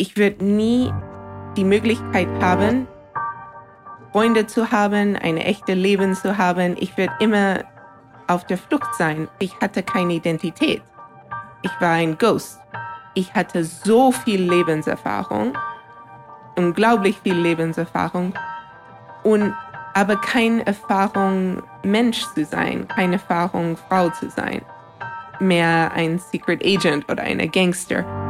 ich würde nie die Möglichkeit haben, Freunde zu haben, ein echtes Leben zu haben. Ich würde immer auf der Flucht sein. Ich hatte keine Identität. Ich war ein Ghost. Ich hatte so viel Lebenserfahrung, unglaublich viel Lebenserfahrung und aber keine Erfahrung, Mensch zu sein, keine Erfahrung, Frau zu sein. Mehr ein Secret Agent oder eine Gangster.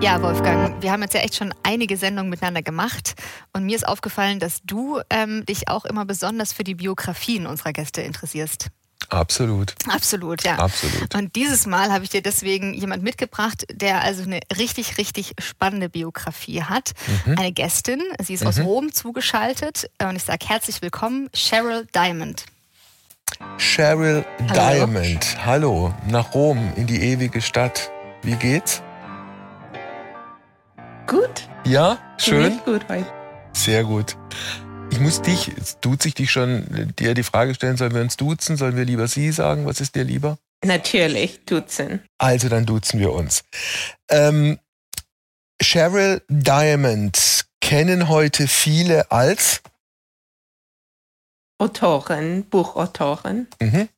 Ja, Wolfgang, wir haben jetzt ja echt schon einige Sendungen miteinander gemacht und mir ist aufgefallen, dass du ähm, dich auch immer besonders für die Biografien unserer Gäste interessierst. Absolut. Absolut, ja. Absolut. Und dieses Mal habe ich dir deswegen jemand mitgebracht, der also eine richtig, richtig spannende Biografie hat. Mhm. Eine Gästin, sie ist mhm. aus Rom zugeschaltet und ich sage herzlich willkommen, Cheryl Diamond. Cheryl Hallo. Diamond, hallo, nach Rom in die ewige Stadt. Wie geht's? Gut. Ja, schön. Gut heute. Sehr gut. Ich muss dich, jetzt tut ich dich schon, dir die Frage stellen, sollen wir uns duzen? Sollen wir lieber Sie sagen? Was ist dir lieber? Natürlich, duzen. Also dann duzen wir uns. Ähm, Cheryl Diamond kennen heute viele als Autorin, Buchautorin. Mhm.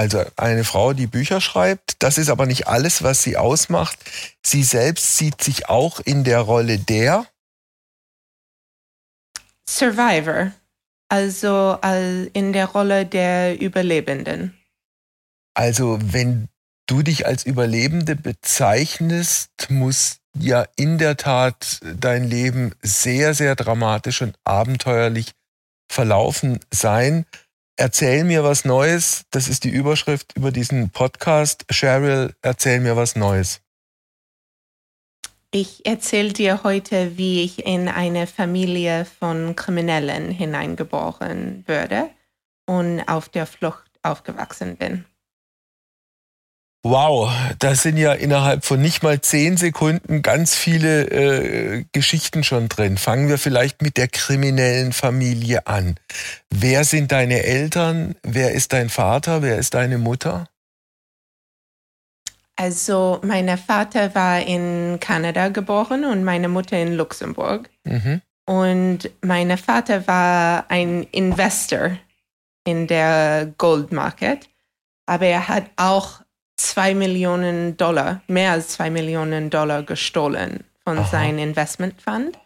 Also eine Frau, die Bücher schreibt. Das ist aber nicht alles, was sie ausmacht. Sie selbst sieht sich auch in der Rolle der Survivor, also in der Rolle der Überlebenden. Also wenn du dich als Überlebende bezeichnest, muss ja in der Tat dein Leben sehr, sehr dramatisch und abenteuerlich verlaufen sein. Erzähl mir was Neues. Das ist die Überschrift über diesen Podcast. Cheryl, erzähl mir was Neues. Ich erzähle dir heute, wie ich in eine Familie von Kriminellen hineingeboren würde und auf der Flucht aufgewachsen bin. Wow, da sind ja innerhalb von nicht mal zehn Sekunden ganz viele äh, Geschichten schon drin. Fangen wir vielleicht mit der kriminellen Familie an. Wer sind deine Eltern? Wer ist dein Vater? Wer ist deine Mutter? Also, mein Vater war in Kanada geboren und meine Mutter in Luxemburg. Mhm. Und mein Vater war ein Investor in der Gold Market, aber er hat auch zwei Millionen Dollar, mehr als zwei Millionen Dollar gestohlen von Aha. seinem Investmentfund.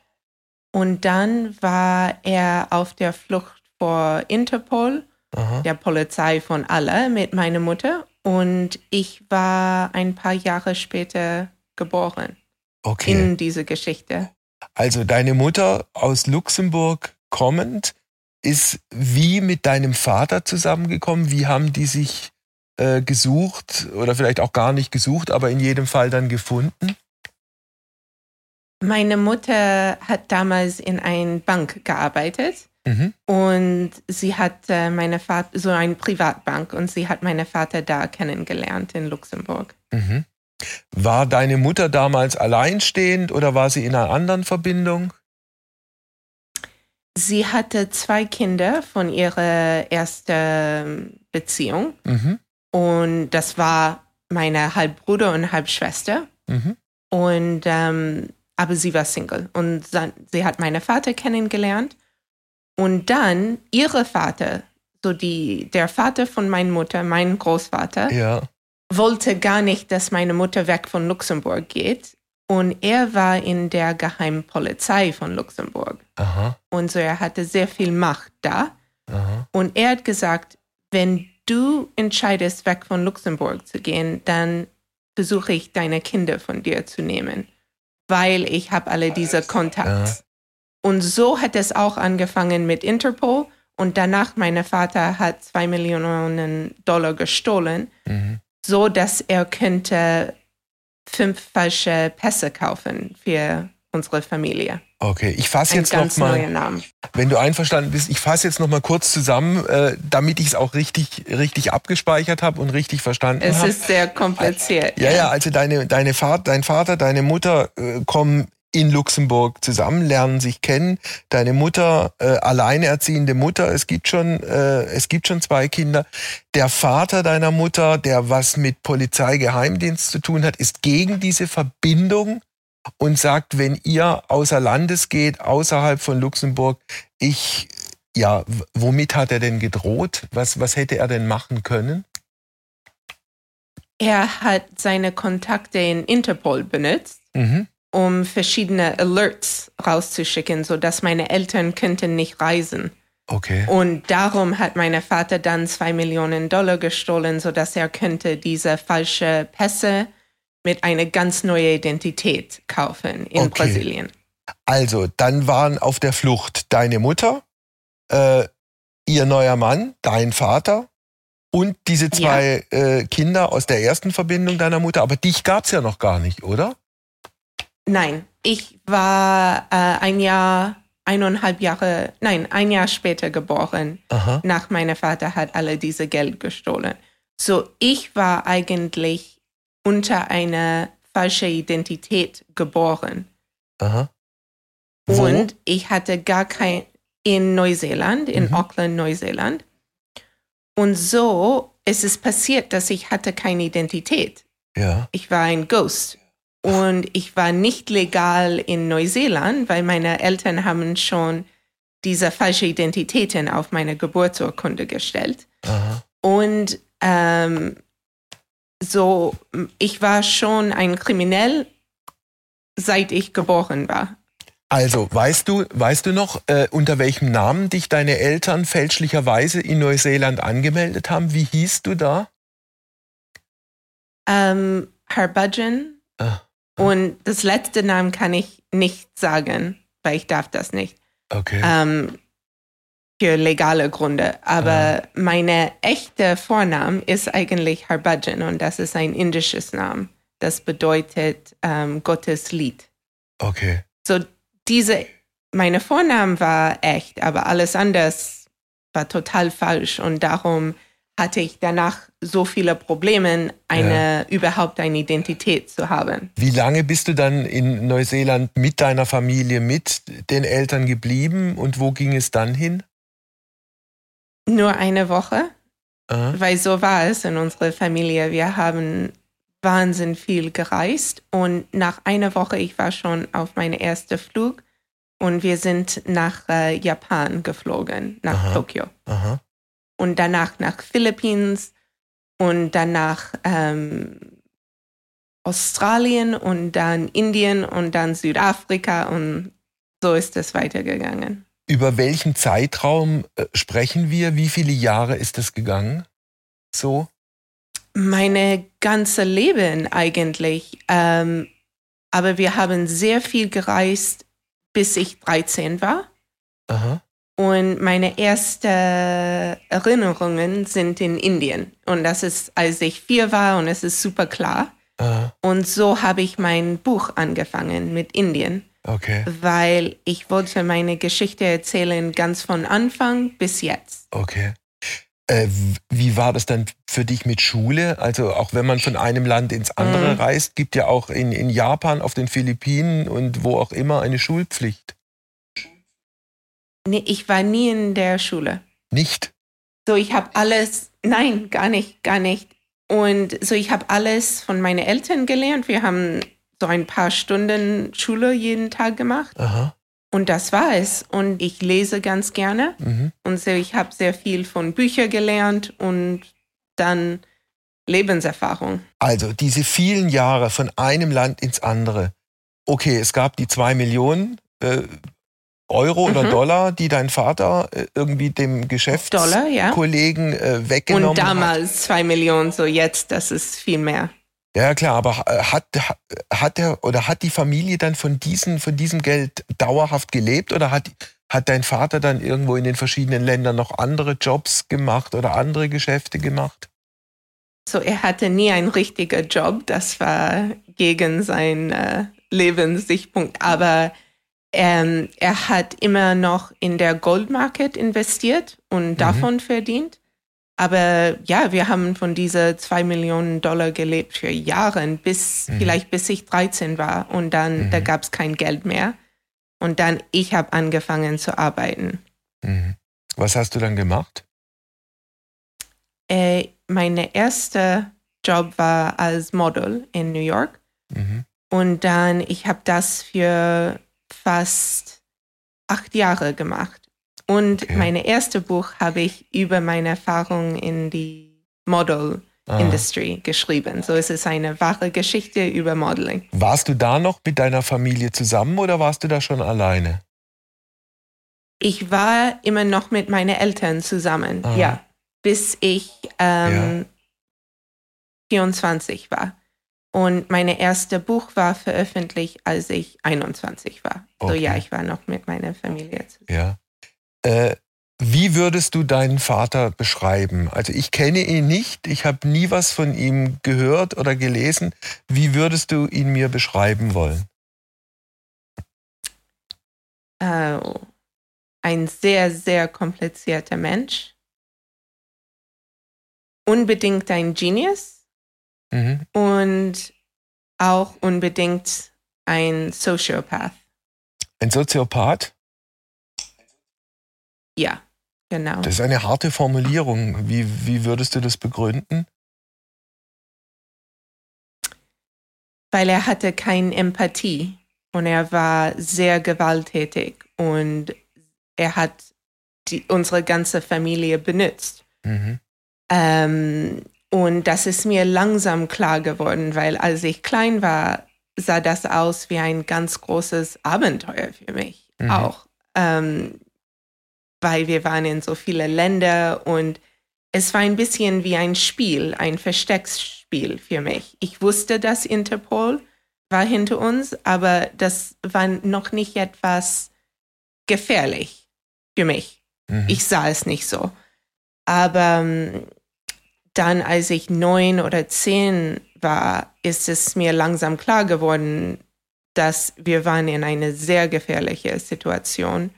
Und dann war er auf der Flucht vor Interpol, Aha. der Polizei von aller, mit meiner Mutter. Und ich war ein paar Jahre später geboren. Okay. In diese Geschichte. Also deine Mutter aus Luxemburg kommend ist wie mit deinem Vater zusammengekommen? Wie haben die sich äh, gesucht oder vielleicht auch gar nicht gesucht, aber in jedem Fall dann gefunden? Meine Mutter hat damals in einer Bank gearbeitet mhm. und sie hat äh, meine Vater, so eine Privatbank und sie hat meinen Vater da kennengelernt in Luxemburg. Mhm. War deine Mutter damals alleinstehend oder war sie in einer anderen Verbindung? Sie hatte zwei Kinder von ihrer ersten Beziehung. Mhm. Und das war meine Halbbruder und Halbschwester. Mhm. Und ähm, aber sie war Single und sie hat meinen Vater kennengelernt. Und dann ihre Vater, so die, der Vater von meiner Mutter, mein Großvater, ja. wollte gar nicht, dass meine Mutter weg von Luxemburg geht. Und er war in der Geheimpolizei von Luxemburg. Aha. Und so er hatte sehr viel Macht da. Aha. Und er hat gesagt, wenn du entscheidest, weg von Luxemburg zu gehen, dann versuche ich, deine Kinder von dir zu nehmen, weil ich habe alle diese Kontakte. Und so hat es auch angefangen mit Interpol. Und danach, mein Vater hat zwei Millionen Dollar gestohlen, mhm. so dass er könnte fünf falsche Pässe kaufen für unsere Familie. Okay, ich fasse jetzt noch mal, wenn du einverstanden bist, ich fasse jetzt noch mal kurz zusammen, äh, damit ich es auch richtig, richtig abgespeichert habe und richtig verstanden habe. Es hab. ist sehr kompliziert. Ja, ja, also deine, deine Vater, dein Vater, deine Mutter äh, kommen in Luxemburg zusammen, lernen sich kennen. Deine Mutter, äh, alleinerziehende Mutter, es gibt schon, äh, es gibt schon zwei Kinder. Der Vater deiner Mutter, der was mit Polizeigeheimdienst zu tun hat, ist gegen diese Verbindung und sagt, wenn ihr außer Landes geht, außerhalb von Luxemburg, ich, ja, womit hat er denn gedroht? Was, was hätte er denn machen können? Er hat seine Kontakte in Interpol benutzt. Mhm um verschiedene Alerts rauszuschicken, sodass meine Eltern könnten nicht reisen. Okay. Und darum hat mein Vater dann zwei Millionen Dollar gestohlen, sodass er könnte diese falsche Pässe mit einer ganz neuen Identität kaufen in okay. Brasilien. Also, dann waren auf der Flucht deine Mutter, äh, ihr neuer Mann, dein Vater und diese zwei ja. äh, Kinder aus der ersten Verbindung deiner Mutter. Aber dich gab es ja noch gar nicht, oder? Nein, ich war äh, ein Jahr, eineinhalb Jahre, nein, ein Jahr später geboren. Aha. Nach meinem Vater hat alle diese Geld gestohlen. So, ich war eigentlich unter einer falschen Identität geboren. Aha. Und ich hatte gar kein, in Neuseeland, in mhm. Auckland, Neuseeland. Und so ist es passiert, dass ich hatte keine Identität. Ja. Ich war ein Ghost. Und ich war nicht legal in Neuseeland, weil meine Eltern haben schon diese falsche Identitäten auf meine Geburtsurkunde gestellt. Aha. Und ähm, so, ich war schon ein Kriminell, seit ich geboren war. Also, weißt du, weißt du noch, äh, unter welchem Namen dich deine Eltern fälschlicherweise in Neuseeland angemeldet haben? Wie hieß du da? Ähm, Harbudgeon. Ah. Und das letzte Namen kann ich nicht sagen, weil ich darf das nicht. Okay. Ähm, für legale Gründe. Aber ah. meine echte Vorname ist eigentlich Harbhajan und das ist ein indisches Name. Das bedeutet ähm, Gottes Lied. Okay. So diese, meine Vorname war echt, aber alles anders war total falsch und darum hatte ich danach so viele Probleme, eine ja. überhaupt eine Identität zu haben. Wie lange bist du dann in Neuseeland mit deiner Familie, mit den Eltern geblieben und wo ging es dann hin? Nur eine Woche, Aha. weil so war es in unserer Familie. Wir haben wahnsinnig viel gereist und nach einer Woche, ich war schon auf meinem ersten Flug und wir sind nach äh, Japan geflogen, nach Aha. Tokio. Aha und danach nach Philippinen und danach ähm, Australien und dann Indien und dann Südafrika und so ist es weitergegangen. Über welchen Zeitraum äh, sprechen wir? Wie viele Jahre ist es gegangen? So? Meine ganze Leben eigentlich. Ähm, aber wir haben sehr viel gereist, bis ich 13 war. Aha. Und meine ersten Erinnerungen sind in Indien. Und das ist, als ich vier war und es ist super klar. Aha. Und so habe ich mein Buch angefangen mit Indien. Okay. Weil ich wollte meine Geschichte erzählen, ganz von Anfang bis jetzt. Okay. Äh, wie war das dann für dich mit Schule? Also auch wenn man von einem Land ins andere mhm. reist, gibt ja auch in, in Japan, auf den Philippinen und wo auch immer eine Schulpflicht. Nee, ich war nie in der Schule. Nicht? So, ich habe alles, nein, gar nicht, gar nicht. Und so, ich habe alles von meinen Eltern gelernt. Wir haben so ein paar Stunden Schule jeden Tag gemacht. Aha. Und das war es. Und ich lese ganz gerne. Mhm. Und so, ich habe sehr viel von Büchern gelernt und dann Lebenserfahrung. Also diese vielen Jahre von einem Land ins andere. Okay, es gab die zwei Millionen äh, Euro mhm. oder Dollar, die dein Vater äh, irgendwie dem Geschäftskollegen ja. Äh, weggenommen hat. Und damals hat. zwei Millionen, so jetzt, das ist viel mehr. Ja, klar, aber äh, hat, hat er oder hat die Familie dann von, diesen, von diesem Geld dauerhaft gelebt oder hat, hat dein Vater dann irgendwo in den verschiedenen Ländern noch andere Jobs gemacht oder andere Geschäfte gemacht? So, er hatte nie einen richtigen Job, das war gegen sein äh, Lebenssichtpunkt. Aber ähm, er hat immer noch in der Gold Market investiert und mhm. davon verdient. Aber ja, wir haben von diese zwei Millionen Dollar gelebt für Jahre, bis mhm. vielleicht bis ich 13 war. Und dann, mhm. da gab es kein Geld mehr. Und dann, ich habe angefangen zu arbeiten. Mhm. Was hast du dann gemacht? Äh, meine erste Job war als Model in New York. Mhm. Und dann, ich habe das für fast acht Jahre gemacht. Und okay. mein erstes Buch habe ich über meine Erfahrung in die Model ah. Industry geschrieben. So es ist eine wahre Geschichte über Modeling. Warst du da noch mit deiner Familie zusammen oder warst du da schon alleine? Ich war immer noch mit meinen Eltern zusammen, ah. ja, bis ich ähm, ja. 24 war. Und mein erstes Buch war veröffentlicht, als ich 21 war. Okay. So ja, ich war noch mit meiner Familie zusammen. Ja. Äh, wie würdest du deinen Vater beschreiben? Also ich kenne ihn nicht, ich habe nie was von ihm gehört oder gelesen. Wie würdest du ihn mir beschreiben wollen? Oh, ein sehr, sehr komplizierter Mensch. Unbedingt ein Genius mhm. und auch unbedingt ein Sociopath. Ein Soziopath? Ja, genau. Das ist eine harte Formulierung. Wie, wie würdest du das begründen? Weil er hatte keine Empathie und er war sehr gewalttätig und er hat die, unsere ganze Familie benutzt. Mhm. Ähm, und das ist mir langsam klar geworden, weil als ich klein war, sah das aus wie ein ganz großes Abenteuer für mich mhm. auch. Ähm, weil wir waren in so viele Länder und es war ein bisschen wie ein Spiel, ein Verstecksspiel für mich. Ich wusste, dass Interpol war hinter uns, aber das war noch nicht etwas gefährlich für mich. Mhm. Ich sah es nicht so. Aber ähm, dann, als ich neun oder zehn war, ist es mir langsam klar geworden, dass wir waren in einer sehr gefährlichen Situation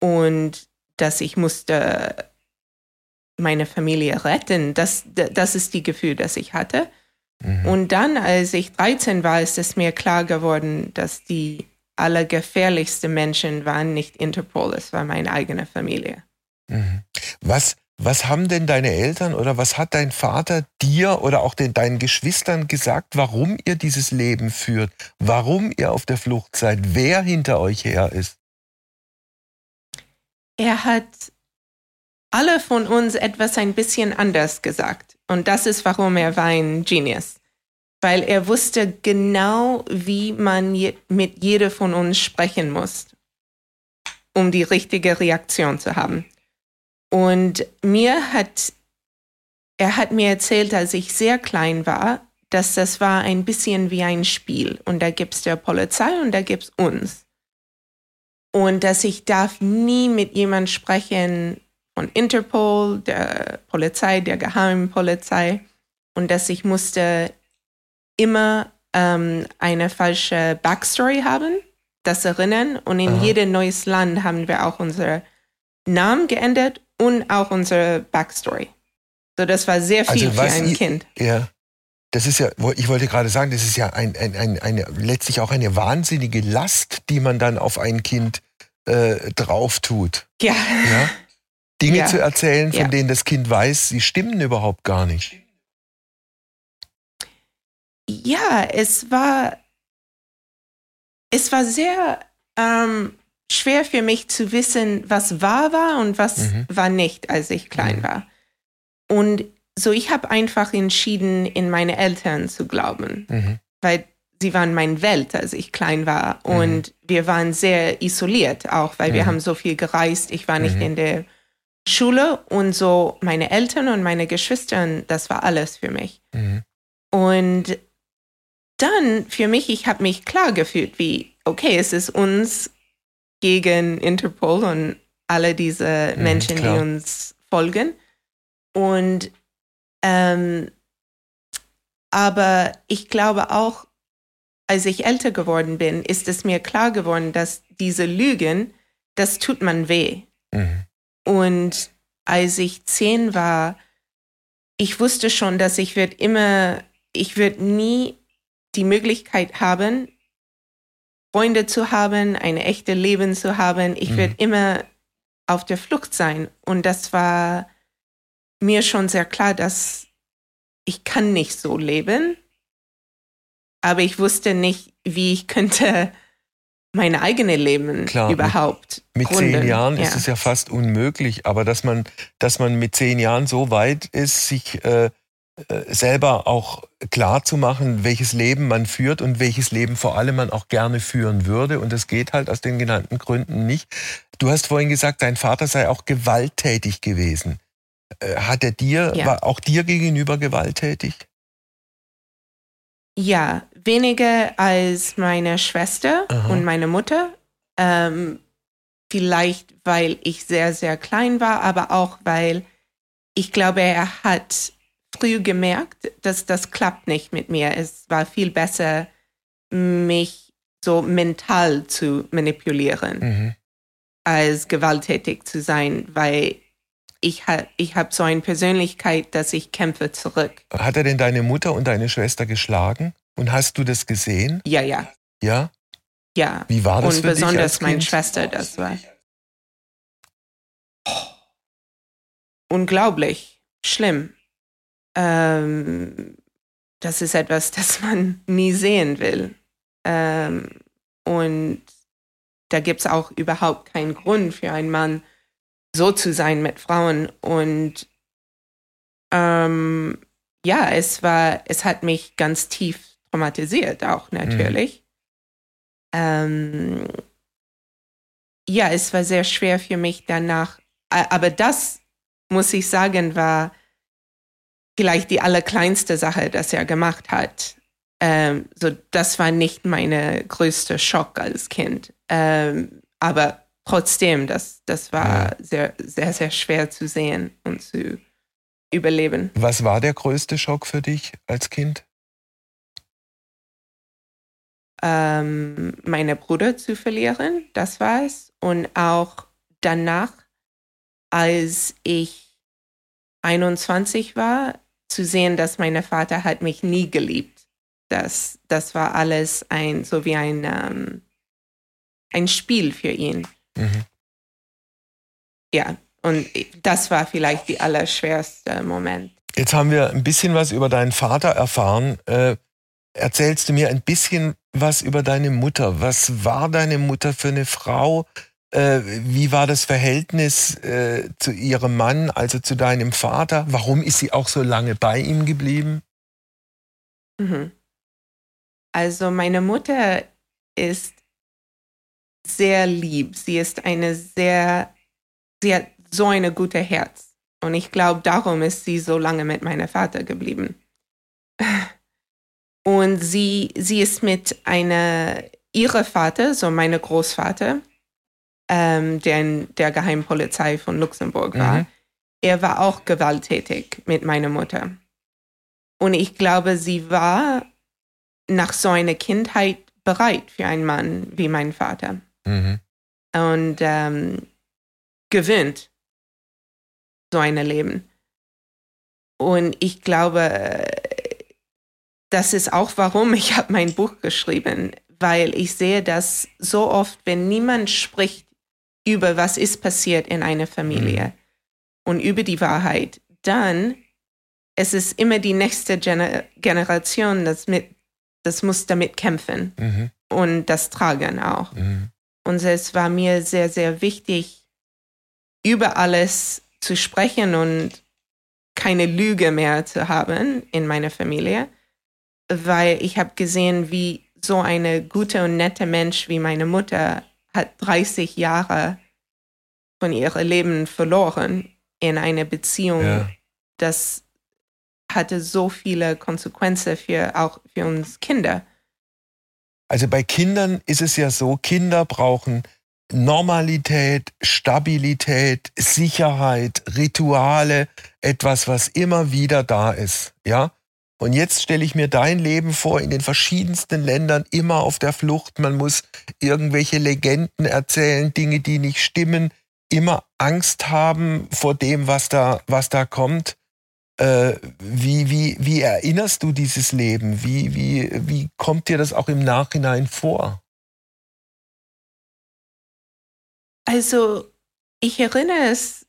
und dass ich musste meine Familie retten. Das, das ist die Gefühl, das ich hatte. Mhm. Und dann, als ich 13 war, ist es mir klar geworden, dass die allergefährlichsten Menschen waren nicht Interpol, es war meine eigene Familie. Mhm. Was, was haben denn deine Eltern oder was hat dein Vater dir oder auch den, deinen Geschwistern gesagt, warum ihr dieses Leben führt, warum ihr auf der Flucht seid, wer hinter euch her ist? Er hat alle von uns etwas ein bisschen anders gesagt. Und das ist, warum er war ein Genius weil er wusste genau, wie man je, mit jeder von uns sprechen muss, um die richtige Reaktion zu haben. Und mir hat, er hat mir erzählt, als ich sehr klein war, dass das war ein bisschen wie ein Spiel. Und da gibt es der Polizei und da gibt es uns. Und dass ich darf nie mit jemand sprechen von Interpol, der Polizei, der Geheimpolizei. Und dass ich musste immer ähm, eine falsche Backstory haben, das erinnern. Und in Aha. jedem neues Land haben wir auch unsere Namen geändert und auch unsere Backstory. So, das war sehr viel also, für ein ich, Kind. Ja. Das ist ja, ich wollte gerade sagen, das ist ja ein, ein, ein, eine, letztlich auch eine wahnsinnige Last, die man dann auf ein Kind äh, drauf tut. Ja. ja? Dinge ja. zu erzählen, von ja. denen das Kind weiß, sie stimmen überhaupt gar nicht ja, es war, es war sehr ähm, schwer für mich zu wissen, was wahr war und was mhm. war nicht, als ich klein mhm. war. Und so, ich habe einfach entschieden, in meine Eltern zu glauben, mhm. weil sie waren meine Welt, als ich klein war. Mhm. Und wir waren sehr isoliert, auch weil wir mhm. haben so viel gereist. Ich war nicht mhm. in der Schule und so meine Eltern und meine Geschwister, das war alles für mich. Und dann für mich, ich habe mich klar gefühlt, wie, okay, es ist uns gegen Interpol und alle diese mhm, Menschen, mhm, die uns folgen. Und ähm, aber ich glaube auch, als ich älter geworden bin, ist es mir klar geworden, dass diese Lügen, das tut man weh. Mhm. Und als ich zehn war, ich wusste schon, dass ich wird immer, ich würde nie die Möglichkeit haben, Freunde zu haben, ein echtes Leben zu haben. Ich mhm. werde immer auf der Flucht sein. Und das war mir schon sehr klar, dass ich kann nicht so leben. Aber ich wusste nicht, wie ich könnte mein eigenes Leben Klar, überhaupt. Mit, mit zehn Jahren ja. ist es ja fast unmöglich, aber dass man, dass man mit zehn Jahren so weit ist, sich äh, äh, selber auch klar zu machen, welches Leben man führt und welches Leben vor allem man auch gerne führen würde. Und das geht halt aus den genannten Gründen nicht. Du hast vorhin gesagt, dein Vater sei auch gewalttätig gewesen. Äh, hat er dir, ja. war auch dir gegenüber gewalttätig? Ja, weniger als meine Schwester Aha. und meine Mutter. Ähm, vielleicht, weil ich sehr, sehr klein war, aber auch, weil ich glaube, er hat früh gemerkt, dass das klappt nicht mit mir. Es war viel besser, mich so mental zu manipulieren, mhm. als gewalttätig zu sein, weil ich, ha ich habe so eine Persönlichkeit, dass ich kämpfe zurück. Hat er denn deine Mutter und deine Schwester geschlagen? Und hast du das gesehen? Ja, ja. Ja? Ja. Wie war das und für dich? Und besonders meine Schwester, das war unglaublich schlimm. Ähm, das ist etwas, das man nie sehen will. Ähm, und da gibt es auch überhaupt keinen Grund für einen Mann, so zu sein mit Frauen. Und ähm, ja, es war, es hat mich ganz tief traumatisiert, auch natürlich. Mhm. Ähm, ja, es war sehr schwer für mich danach. Aber das, muss ich sagen, war vielleicht die allerkleinste Sache, das er gemacht hat. Ähm, so, das war nicht meine größte Schock als Kind. Ähm, aber trotzdem, das, das war sehr, sehr, sehr schwer zu sehen und zu überleben. Was war der größte Schock für dich als Kind? Ähm, meine Bruder zu verlieren, das war es. Und auch danach, als ich 21 war, zu sehen, dass mein Vater hat mich nie geliebt. Das, das war alles ein, so wie ein, ähm, ein Spiel für ihn. Mhm. Ja, und das war vielleicht die allerschwerste Moment. Jetzt haben wir ein bisschen was über deinen Vater erfahren. Äh, erzählst du mir ein bisschen was über deine Mutter? Was war deine Mutter für eine Frau? Äh, wie war das Verhältnis äh, zu ihrem Mann, also zu deinem Vater? Warum ist sie auch so lange bei ihm geblieben? Mhm. Also meine Mutter ist sehr lieb. Sie ist eine sehr, sie hat so eine gute Herz. Und ich glaube, darum ist sie so lange mit meinem Vater geblieben. Und sie, sie ist mit einer, ihrer Vater, so meine Großvater, ähm, der in der Geheimpolizei von Luxemburg war, mhm. er war auch gewalttätig mit meiner Mutter. Und ich glaube, sie war nach so einer Kindheit bereit für einen Mann wie mein Vater. Mhm. Und ähm, gewöhnt so ein Leben. Und ich glaube, das ist auch warum ich habe mein Buch geschrieben, weil ich sehe, dass so oft, wenn niemand spricht über was ist passiert in einer Familie mhm. und über die Wahrheit, dann es ist immer die nächste Gener Generation, das mit, das muss damit kämpfen mhm. und das tragen auch. Mhm. Und es war mir sehr, sehr wichtig, über alles zu sprechen und keine Lüge mehr zu haben in meiner Familie, weil ich habe gesehen, wie so eine gute und nette Mensch wie meine Mutter hat 30 Jahre von ihrem Leben verloren in einer Beziehung, ja. das hatte so viele Konsequenzen für auch für uns Kinder. Also bei Kindern ist es ja so, Kinder brauchen Normalität, Stabilität, Sicherheit, Rituale, etwas, was immer wieder da ist, ja? Und jetzt stelle ich mir dein Leben vor in den verschiedensten Ländern, immer auf der Flucht. Man muss irgendwelche Legenden erzählen, Dinge, die nicht stimmen, immer Angst haben vor dem, was da, was da kommt. Äh, wie, wie, wie erinnerst du dieses Leben? Wie, wie, wie kommt dir das auch im Nachhinein vor? Also, ich erinnere es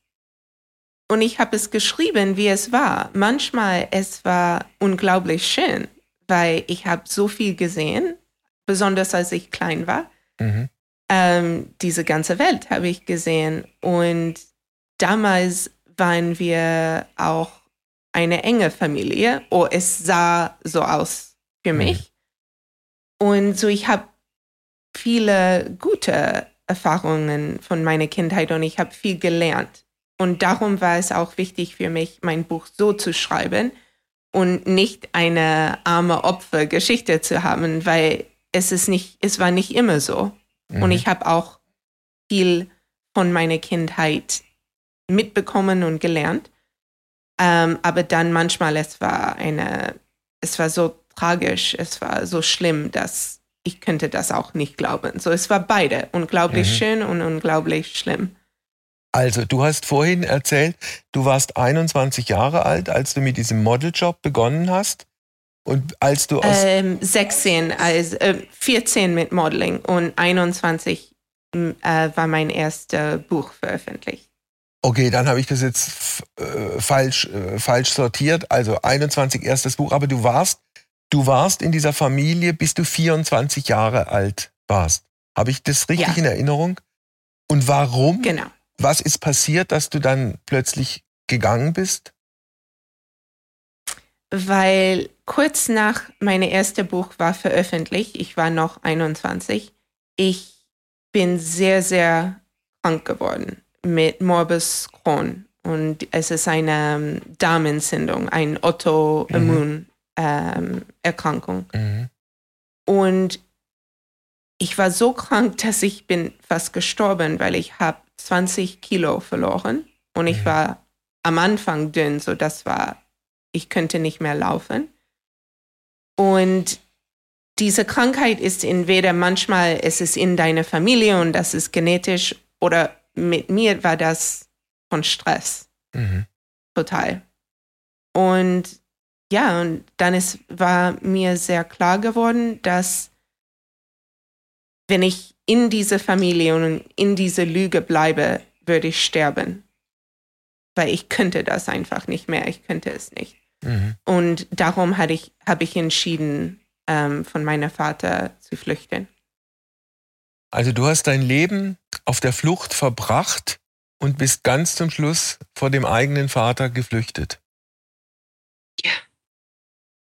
und ich habe es geschrieben, wie es war. Manchmal es war unglaublich schön, weil ich habe so viel gesehen, besonders als ich klein war. Mhm. Ähm, diese ganze Welt habe ich gesehen und damals waren wir auch eine enge Familie. Oh, es sah so aus für mhm. mich. Und so ich habe viele gute Erfahrungen von meiner Kindheit und ich habe viel gelernt. Und darum war es auch wichtig für mich, mein Buch so zu schreiben und nicht eine arme Opfergeschichte zu haben, weil es ist nicht, es war nicht immer so. Mhm. Und ich habe auch viel von meiner Kindheit mitbekommen und gelernt. Ähm, aber dann manchmal, es war eine, es war so tragisch, es war so schlimm, dass ich könnte das auch nicht glauben. So, es war beide unglaublich mhm. schön und unglaublich schlimm. Also, du hast vorhin erzählt, du warst 21 Jahre alt, als du mit diesem Modeljob begonnen hast. Und als du aus. Ähm, 16, also äh, 14 mit Modeling und 21 äh, war mein erstes Buch veröffentlicht. Okay, dann habe ich das jetzt äh, falsch, äh, falsch sortiert. Also 21 erstes Buch, aber du warst, du warst in dieser Familie, bis du 24 Jahre alt warst. Habe ich das richtig ja. in Erinnerung? Und warum? Genau. Was ist passiert, dass du dann plötzlich gegangen bist? Weil kurz nach meinem ersten Buch war veröffentlicht, ich war noch 21, ich bin sehr, sehr krank geworden mit Morbus Crohn. Und es ist eine ähm, Darmentzündung, eine Autoimmunerkrankung. Mhm. Ähm, mhm. Und ich war so krank, dass ich bin fast gestorben, weil ich habe 20 Kilo verloren und ich mhm. war am Anfang dünn, so das war, ich könnte nicht mehr laufen. Und diese Krankheit ist entweder manchmal es ist in deiner Familie und das ist genetisch oder mit mir war das von Stress. Mhm. Total. Und ja, und dann ist, war mir sehr klar geworden, dass wenn ich in dieser Familie und in dieser Lüge bleibe, würde ich sterben. Weil ich könnte das einfach nicht mehr. Ich könnte es nicht. Mhm. Und darum habe ich, hab ich entschieden, ähm, von meinem Vater zu flüchten. Also du hast dein Leben auf der Flucht verbracht und bist ganz zum Schluss vor dem eigenen Vater geflüchtet. Ja.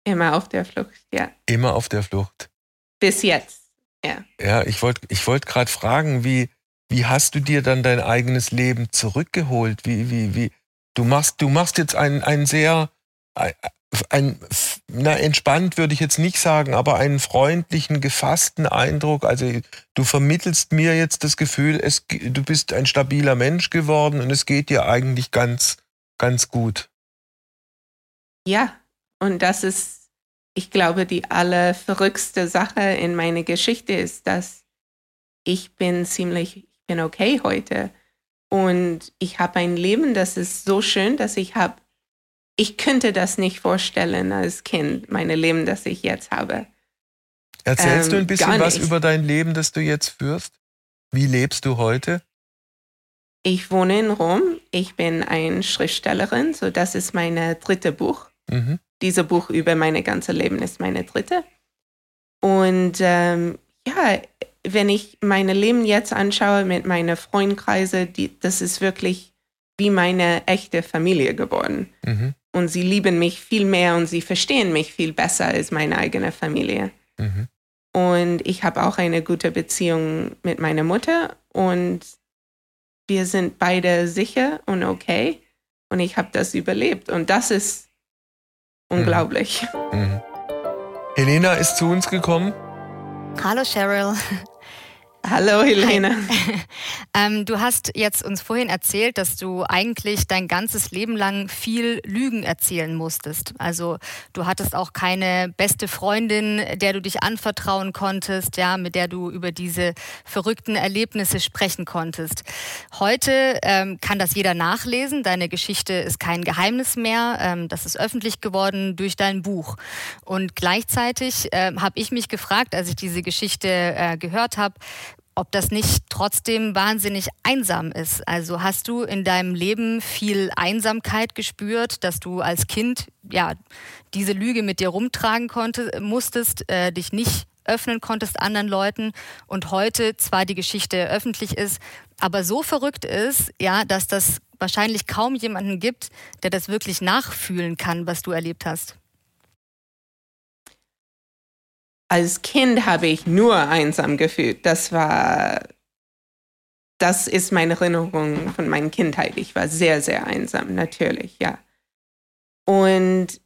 Immer auf der Flucht, ja. Immer auf der Flucht. Bis jetzt. Ja. Ja, ich wollte ich wollt gerade fragen, wie, wie hast du dir dann dein eigenes Leben zurückgeholt? Wie, wie, wie, du machst, du machst jetzt einen, einen sehr, ein, na, entspannt würde ich jetzt nicht sagen, aber einen freundlichen, gefassten Eindruck. Also du vermittelst mir jetzt das Gefühl, es, du bist ein stabiler Mensch geworden und es geht dir eigentlich ganz, ganz gut. Ja, und das ist ich glaube, die allerverrückste Sache in meiner Geschichte ist, dass ich bin ziemlich, ich bin okay heute. Und ich habe ein Leben, das ist so schön, dass ich habe, ich könnte das nicht vorstellen als Kind, meine Leben, das ich jetzt habe. Erzählst ähm, du ein bisschen was über dein Leben, das du jetzt führst? Wie lebst du heute? Ich wohne in Rom. Ich bin eine Schriftstellerin, so das ist mein drittes Buch. Mhm. Dieses Buch über mein ganzes Leben ist meine dritte. Und ähm, ja, wenn ich mein Leben jetzt anschaue mit meinen Freundkreise, die, das ist wirklich wie meine echte Familie geworden. Mhm. Und sie lieben mich viel mehr und sie verstehen mich viel besser als meine eigene Familie. Mhm. Und ich habe auch eine gute Beziehung mit meiner Mutter und wir sind beide sicher und okay. Und ich habe das überlebt. Und das ist Unglaublich. Mhm. Helena ist zu uns gekommen. Hallo Cheryl. Hallo Helene. ähm, du hast jetzt uns vorhin erzählt, dass du eigentlich dein ganzes Leben lang viel Lügen erzählen musstest. Also du hattest auch keine beste Freundin, der du dich anvertrauen konntest, ja, mit der du über diese verrückten Erlebnisse sprechen konntest. Heute ähm, kann das jeder nachlesen. Deine Geschichte ist kein Geheimnis mehr. Ähm, das ist öffentlich geworden durch dein Buch. Und gleichzeitig äh, habe ich mich gefragt, als ich diese Geschichte äh, gehört habe, ob das nicht trotzdem wahnsinnig einsam ist. Also hast du in deinem Leben viel Einsamkeit gespürt, dass du als Kind ja diese Lüge mit dir rumtragen konntest, musstest, äh, dich nicht öffnen konntest anderen Leuten und heute zwar die Geschichte öffentlich ist, aber so verrückt ist, ja, dass das wahrscheinlich kaum jemanden gibt, der das wirklich nachfühlen kann, was du erlebt hast. Als Kind habe ich nur einsam gefühlt. Das war, das ist meine Erinnerung von meiner Kindheit. Ich war sehr, sehr einsam, natürlich, ja. Und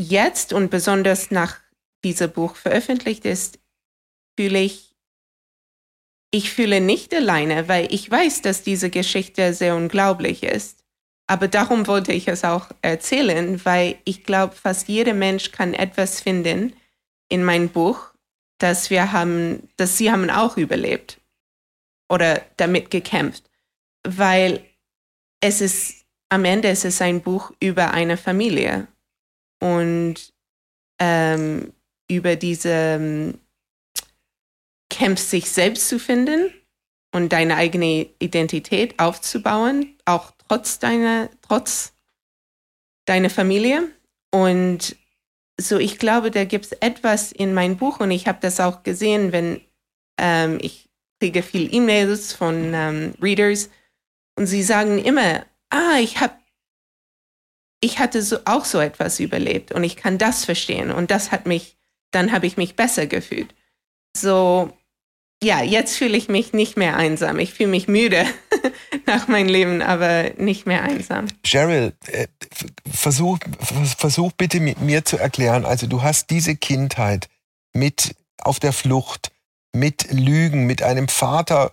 jetzt und besonders nach diesem Buch veröffentlicht ist, fühle ich, ich fühle nicht alleine, weil ich weiß, dass diese Geschichte sehr unglaublich ist. Aber darum wollte ich es auch erzählen, weil ich glaube, fast jeder Mensch kann etwas finden, in mein Buch, dass wir haben, dass sie haben auch überlebt oder damit gekämpft, weil es ist am Ende ist es ein Buch über eine Familie und ähm, über diese ähm, Kampf, sich selbst zu finden und deine eigene Identität aufzubauen, auch trotz deiner, trotz deiner Familie. Und so ich glaube, da gibt es etwas in meinem Buch und ich habe das auch gesehen, wenn ähm, ich kriege viel E-Mails von ähm, Readers und sie sagen immer, ah, ich habe ich hatte so, auch so etwas überlebt und ich kann das verstehen und das hat mich, dann habe ich mich besser gefühlt. So, ja, jetzt fühle ich mich nicht mehr einsam. Ich fühle mich müde nach meinem Leben, aber nicht mehr einsam. Cheryl, äh, versuch, versuch bitte mit mir zu erklären, also du hast diese Kindheit mit auf der Flucht, mit Lügen, mit einem Vater,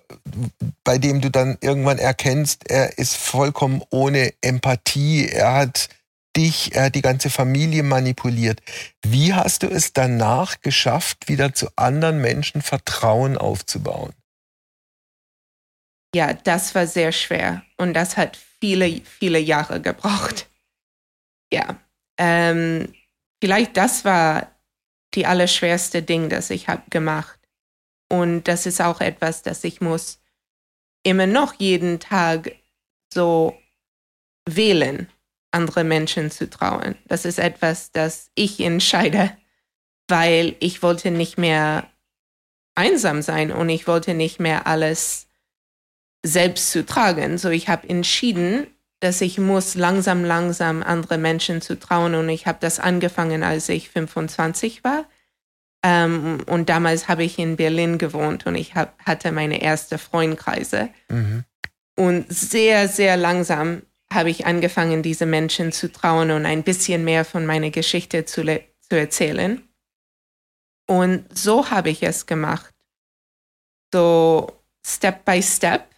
bei dem du dann irgendwann erkennst, er ist vollkommen ohne Empathie, er hat dich, er hat die ganze Familie manipuliert. Wie hast du es danach geschafft, wieder zu anderen Menschen Vertrauen aufzubauen? Ja, das war sehr schwer und das hat viele, viele Jahre gebraucht. Ja, ähm, vielleicht das war die allerschwerste Ding, das ich habe gemacht. Und das ist auch etwas, das ich muss immer noch jeden Tag so wählen andere Menschen zu trauen. Das ist etwas, das ich entscheide, weil ich wollte nicht mehr einsam sein und ich wollte nicht mehr alles selbst zu tragen. So ich habe entschieden, dass ich muss langsam, langsam andere Menschen zu trauen und ich habe das angefangen, als ich 25 war. Ähm, und damals habe ich in Berlin gewohnt und ich hab, hatte meine erste Freundkreise. Mhm. Und sehr, sehr langsam habe ich angefangen, diese Menschen zu trauen und ein bisschen mehr von meiner Geschichte zu, zu erzählen. Und so habe ich es gemacht. So Step by Step.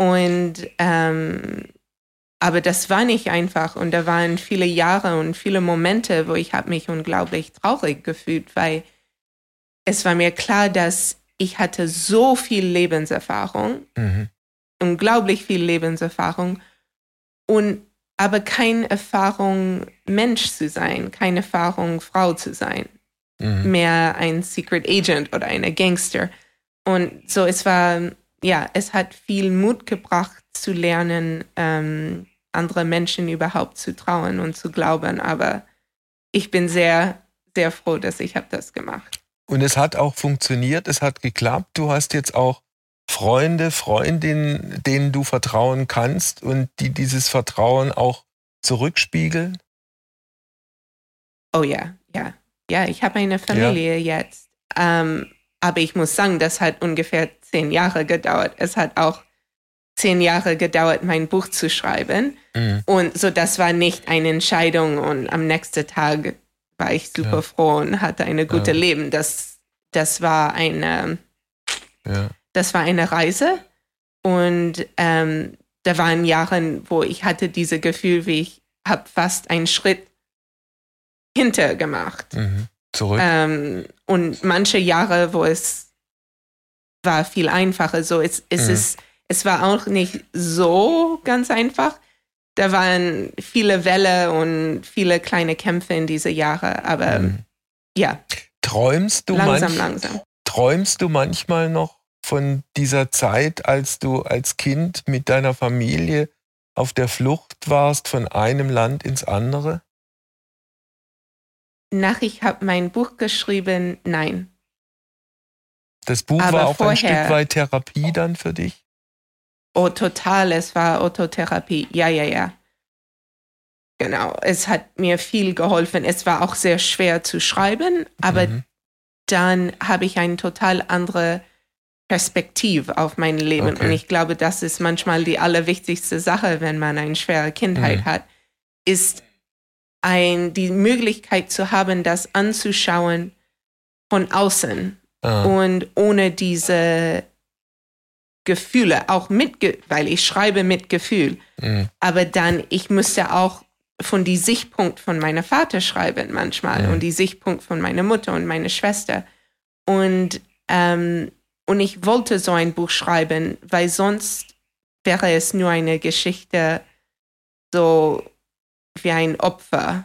Und ähm, aber das war nicht einfach und da waren viele Jahre und viele Momente, wo ich habe mich unglaublich traurig gefühlt, weil es war mir klar, dass ich hatte so viel Lebenserfahrung, mhm. unglaublich viel Lebenserfahrung und aber keine Erfahrung, Mensch zu sein, keine Erfahrung, Frau zu sein. Mhm. Mehr ein Secret Agent oder eine Gangster. Und so, es war, ja, es hat viel Mut gebracht zu lernen, ähm, andere Menschen überhaupt zu trauen und zu glauben. Aber ich bin sehr, sehr froh, dass ich habe das gemacht. Und es hat auch funktioniert, es hat geklappt. Du hast jetzt auch Freunde, Freundinnen, denen du vertrauen kannst und die dieses Vertrauen auch zurückspiegeln? Oh ja, ja. Ja, ich habe eine Familie ja. jetzt. Ähm, aber ich muss sagen, das hat ungefähr zehn Jahre gedauert. Es hat auch zehn Jahre gedauert, mein Buch zu schreiben. Mhm. Und so, das war nicht eine Entscheidung. Und am nächsten Tag war ich super ja. froh und hatte eine gute ja. Leben. Das, das war eine, ja das war eine Reise und ähm, da waren Jahre, wo ich hatte dieses Gefühl, wie ich habe fast einen Schritt hinter gemacht. Mhm. Zurück. Ähm, und manche Jahre, wo es war viel einfacher. So, es, es mhm. ist, es war auch nicht so ganz einfach. Da waren viele Welle und viele kleine Kämpfe in diese Jahre, aber mhm. ja. Träumst du langsam, langsam. Träumst du manchmal noch von dieser Zeit, als du als Kind mit deiner Familie auf der Flucht warst von einem Land ins andere? Nach ich habe mein Buch geschrieben, nein. Das Buch Aber war auch vorher, ein Stück weit Therapie dann für dich? Oh, total. Es war Autotherapie. Ja, ja, ja. Genau. Es hat mir viel geholfen. Es war auch sehr schwer zu schreiben, aber mhm. dann habe ich eine total andere Perspektive auf mein Leben. Okay. Und ich glaube, das ist manchmal die allerwichtigste Sache, wenn man eine schwere Kindheit mhm. hat, ist ein, die Möglichkeit zu haben, das anzuschauen von außen ah. und ohne diese Gefühle, auch mit, weil ich schreibe mit Gefühl. Mhm. Aber dann, ich müsste auch von die Sichtpunkt von meiner Vater schreiben manchmal mhm. und die Sichtpunkt von meiner Mutter und meiner Schwester. Und, ähm, und ich wollte so ein Buch schreiben, weil sonst wäre es nur eine Geschichte so wie ein Opfer,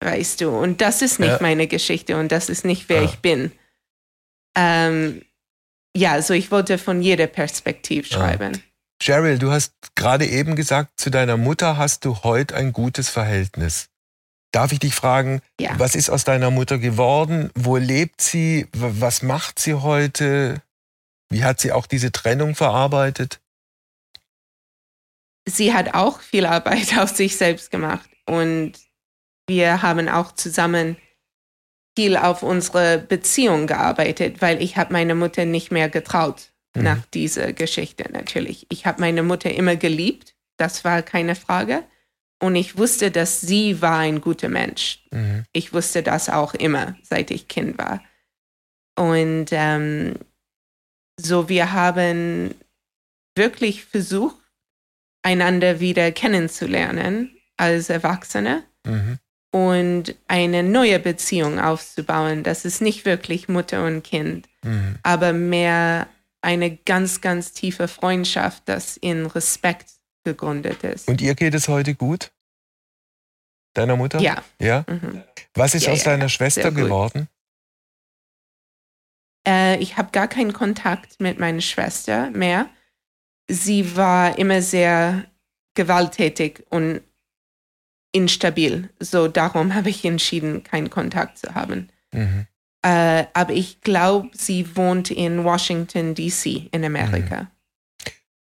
weißt du. Und das ist nicht ja. meine Geschichte und das ist nicht, wer ah. ich bin. Ähm, ja, also ich wollte von jeder Perspektive ah. schreiben. Ah. Cheryl, du hast gerade eben gesagt, zu deiner Mutter hast du heute ein gutes Verhältnis. Darf ich dich fragen, ja. was ist aus deiner Mutter geworden? Wo lebt sie? Was macht sie heute? Wie hat sie auch diese Trennung verarbeitet? Sie hat auch viel Arbeit auf sich selbst gemacht und wir haben auch zusammen viel auf unsere Beziehung gearbeitet, weil ich habe meine Mutter nicht mehr getraut mhm. nach dieser Geschichte natürlich. Ich habe meine Mutter immer geliebt, das war keine Frage. Und ich wusste, dass sie war ein guter Mensch. Mhm. Ich wusste das auch immer, seit ich Kind war. Und ähm, so, wir haben wirklich versucht, einander wieder kennenzulernen als Erwachsene. Mhm und eine neue Beziehung aufzubauen. Das ist nicht wirklich Mutter und Kind, mhm. aber mehr eine ganz, ganz tiefe Freundschaft, das in Respekt gegründet ist. Und ihr geht es heute gut? Deiner Mutter? Ja. Ja? Mhm. Was ist ja, aus ja, deiner Schwester geworden? Äh, ich habe gar keinen Kontakt mit meiner Schwester mehr. Sie war immer sehr gewalttätig und instabil. So darum habe ich entschieden, keinen Kontakt zu haben. Mhm. Äh, aber ich glaube, sie wohnt in Washington, DC in Amerika. Mhm.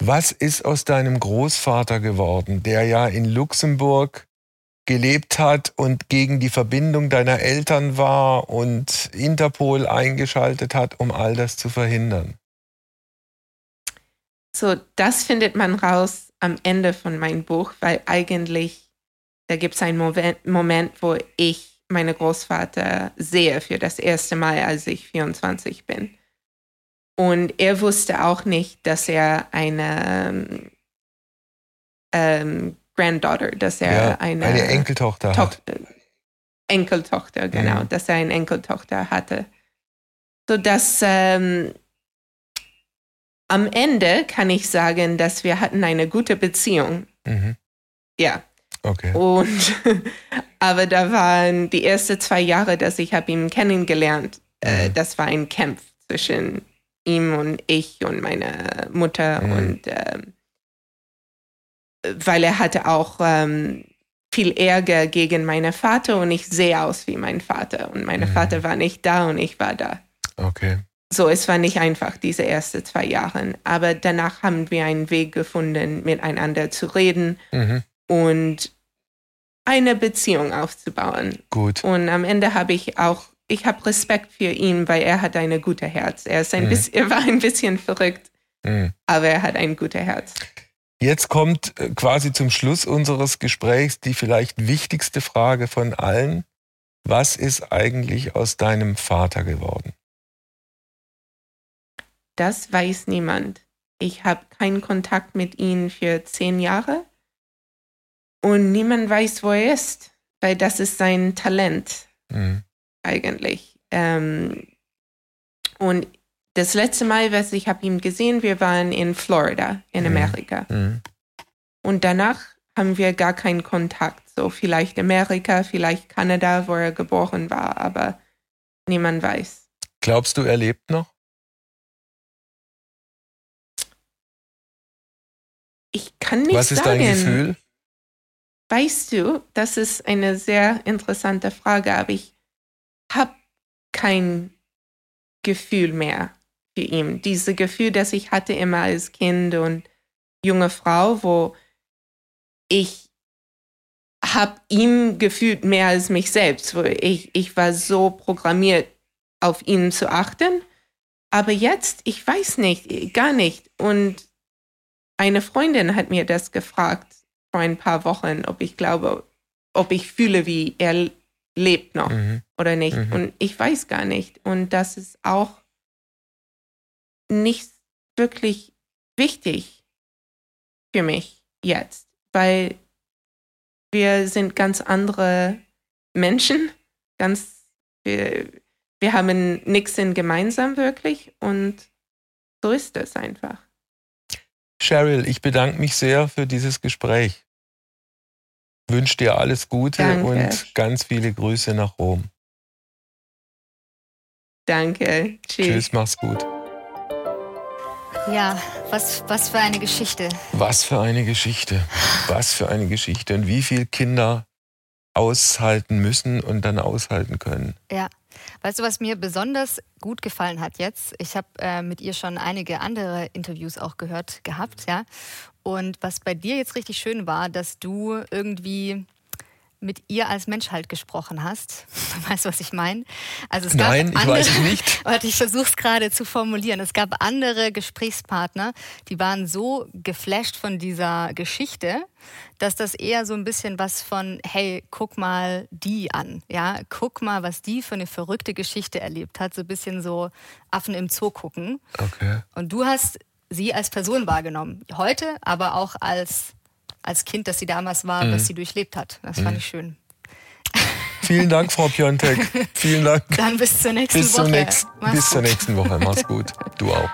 Was ist aus deinem Großvater geworden, der ja in Luxemburg gelebt hat und gegen die Verbindung deiner Eltern war und Interpol eingeschaltet hat, um all das zu verhindern? So, das findet man raus am Ende von meinem Buch, weil eigentlich da gibt es einen Moment, wo ich meine Großvater sehe für das erste Mal, als ich 24 bin. Und er wusste auch nicht, dass er eine ähm, Granddaughter, dass er ja, eine, eine, Enkeltochter Tochter, hat. Enkeltochter, genau, mhm. dass er eine Enkeltochter hatte. So dass ähm, am Ende kann ich sagen, dass wir hatten eine gute Beziehung. Mhm. Ja. Okay. Und aber da waren die ersten zwei Jahre, dass ich habe ihn kennengelernt. Äh, mhm. das war ein Kampf zwischen ihm und ich und meiner Mutter mhm. und ähm, weil er hatte auch ähm, viel Ärger gegen meinen Vater und ich sehe aus wie mein Vater und mein mhm. Vater war nicht da und ich war da. Okay. So, es war nicht einfach, diese ersten zwei Jahre. Aber danach haben wir einen Weg gefunden, miteinander zu reden. Mhm und eine Beziehung aufzubauen. Gut. Und am Ende habe ich auch, ich habe Respekt für ihn, weil er hat ein gutes Herz. Er, ist ein mhm. bisschen, er war ein bisschen verrückt, mhm. aber er hat ein gutes Herz. Jetzt kommt äh, quasi zum Schluss unseres Gesprächs die vielleicht wichtigste Frage von allen. Was ist eigentlich aus deinem Vater geworden? das weiß niemand. Ich habe keinen Kontakt mit ihm für zehn Jahre und niemand weiß, wo er ist, weil das ist sein Talent mhm. eigentlich. Ähm, und das letzte Mal, was ich habe ihn gesehen, wir waren in Florida, in mhm. Amerika. Mhm. Und danach haben wir gar keinen Kontakt. So vielleicht Amerika, vielleicht Kanada, wo er geboren war, aber niemand weiß. Glaubst du, er lebt noch? Ich kann nicht sagen. Was ist sagen. dein Gefühl? Weißt du, das ist eine sehr interessante Frage, aber ich habe kein Gefühl mehr für ihn. Dieses Gefühl, das ich hatte immer als Kind und junge Frau, wo ich habe ihn gefühlt mehr als mich selbst. Wo ich, ich war so programmiert, auf ihn zu achten. Aber jetzt, ich weiß nicht, gar nicht. Und eine Freundin hat mir das gefragt vor ein paar Wochen, ob ich glaube, ob ich fühle, wie er lebt noch mhm. oder nicht. Mhm. Und ich weiß gar nicht. Und das ist auch nicht wirklich wichtig für mich jetzt, weil wir sind ganz andere Menschen, ganz, wir, wir haben nichts in gemeinsam wirklich und so ist es einfach. Cheryl, ich bedanke mich sehr für dieses Gespräch. Wünsche dir alles Gute Danke. und ganz viele Grüße nach Rom. Danke. Tschüss. Tschüss, mach's gut. Ja, was, was für eine Geschichte. Was für eine Geschichte. Was für eine Geschichte. Und wie viele Kinder aushalten müssen und dann aushalten können. Ja. Weißt du, was mir besonders gut gefallen hat jetzt? Ich habe äh, mit ihr schon einige andere Interviews auch gehört gehabt, ja. Und was bei dir jetzt richtig schön war, dass du irgendwie mit ihr als Mensch halt gesprochen hast. Weißt du, was ich meine? Also es Nein, gab andere, ich weiß es nicht. Warte, ich versuche es gerade zu formulieren. Es gab andere Gesprächspartner, die waren so geflasht von dieser Geschichte, dass das eher so ein bisschen was von, hey, guck mal die an. Ja, guck mal, was die für eine verrückte Geschichte erlebt hat. So ein bisschen so Affen im Zoo gucken. Okay. Und du hast sie als Person wahrgenommen. Heute, aber auch als als Kind, das sie damals war, mhm. was sie durchlebt hat. Das mhm. fand ich schön. Vielen Dank, Frau Piontek. Vielen Dank. Dann bis zur nächsten bis Woche. Nächsten, bis zur nächsten Woche. Mach's gut. Du auch.